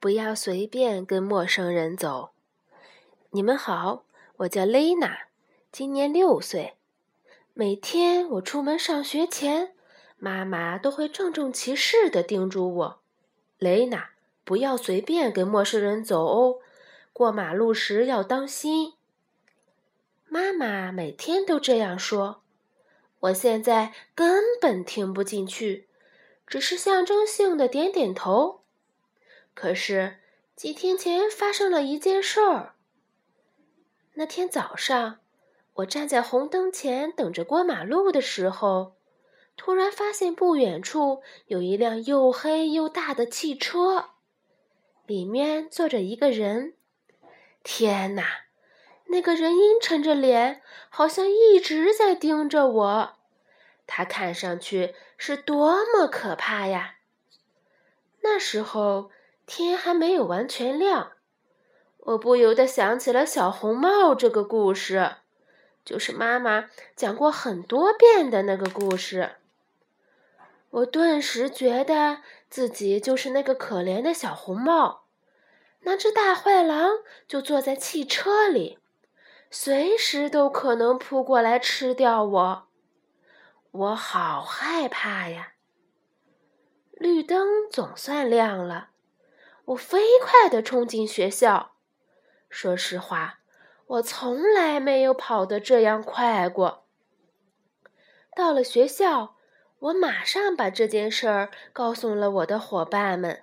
不要随便跟陌生人走。你们好，我叫蕾娜，今年六岁。每天我出门上学前，妈妈都会郑重其事地叮嘱我：“蕾娜，不要随便跟陌生人走哦，过马路时要当心。”妈妈每天都这样说，我现在根本听不进去，只是象征性的点点头。可是几天前发生了一件事儿。那天早上，我站在红灯前等着过马路的时候，突然发现不远处有一辆又黑又大的汽车，里面坐着一个人。天哪！那个人阴沉着脸，好像一直在盯着我。他看上去是多么可怕呀！那时候。天还没有完全亮，我不由得想起了小红帽这个故事，就是妈妈讲过很多遍的那个故事。我顿时觉得自己就是那个可怜的小红帽，那只大坏狼就坐在汽车里，随时都可能扑过来吃掉我。我好害怕呀！绿灯总算亮了。我飞快地冲进学校。说实话，我从来没有跑得这样快过。到了学校，我马上把这件事儿告诉了我的伙伴们。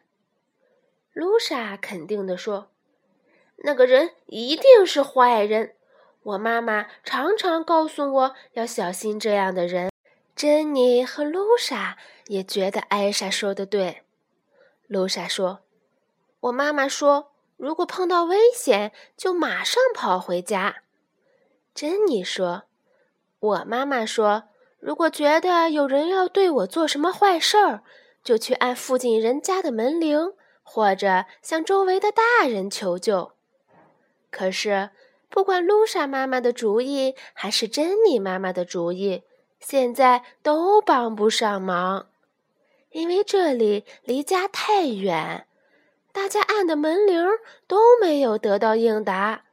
露莎肯定地说：“那个人一定是坏人。我妈妈常常告诉我要小心这样的人。”珍妮和露莎也觉得艾莎说的对。露莎说。我妈妈说：“如果碰到危险，就马上跑回家。”珍妮说：“我妈妈说，如果觉得有人要对我做什么坏事儿，就去按附近人家的门铃，或者向周围的大人求救。”可是，不管露莎妈妈的主意还是珍妮妈妈的主意，现在都帮不上忙，因为这里离家太远。大家按的门铃都没有得到应答，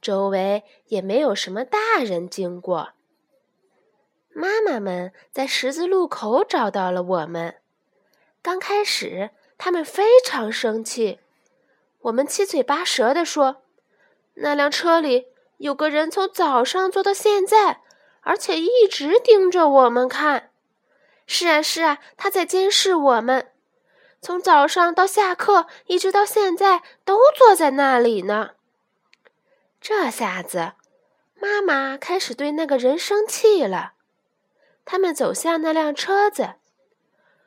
周围也没有什么大人经过。妈妈们在十字路口找到了我们。刚开始，他们非常生气。我们七嘴八舌地说：“那辆车里有个人从早上坐到现在，而且一直盯着我们看。是啊，是啊，他在监视我们。”从早上到下课，一直到现在，都坐在那里呢。这下子，妈妈开始对那个人生气了。他们走向那辆车子，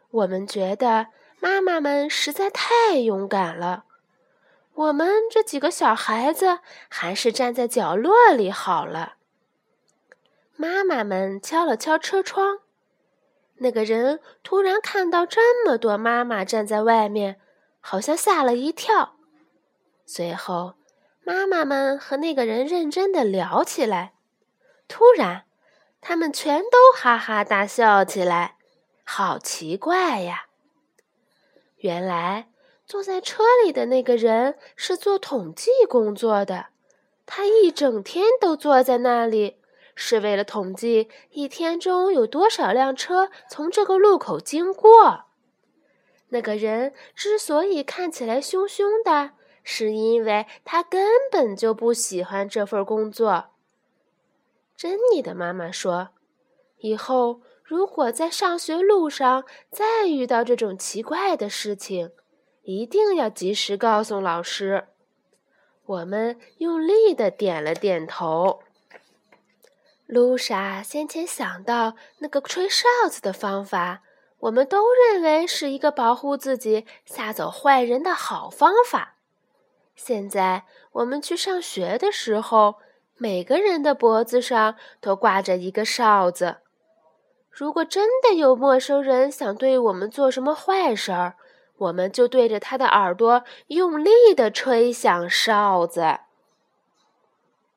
我们觉得妈妈们实在太勇敢了。我们这几个小孩子还是站在角落里好了。妈妈们敲了敲车窗。那个人突然看到这么多妈妈站在外面，好像吓了一跳。随后，妈妈们和那个人认真的聊起来。突然，他们全都哈哈大笑起来，好奇怪呀！原来坐在车里的那个人是做统计工作的，他一整天都坐在那里。是为了统计一天中有多少辆车从这个路口经过。那个人之所以看起来凶凶的，是因为他根本就不喜欢这份工作。珍妮的妈妈说：“以后如果在上学路上再遇到这种奇怪的事情，一定要及时告诉老师。”我们用力的点了点头。露莎先前想到那个吹哨子的方法，我们都认为是一个保护自己、吓走坏人的好方法。现在我们去上学的时候，每个人的脖子上都挂着一个哨子。如果真的有陌生人想对我们做什么坏事儿，我们就对着他的耳朵用力地吹响哨子。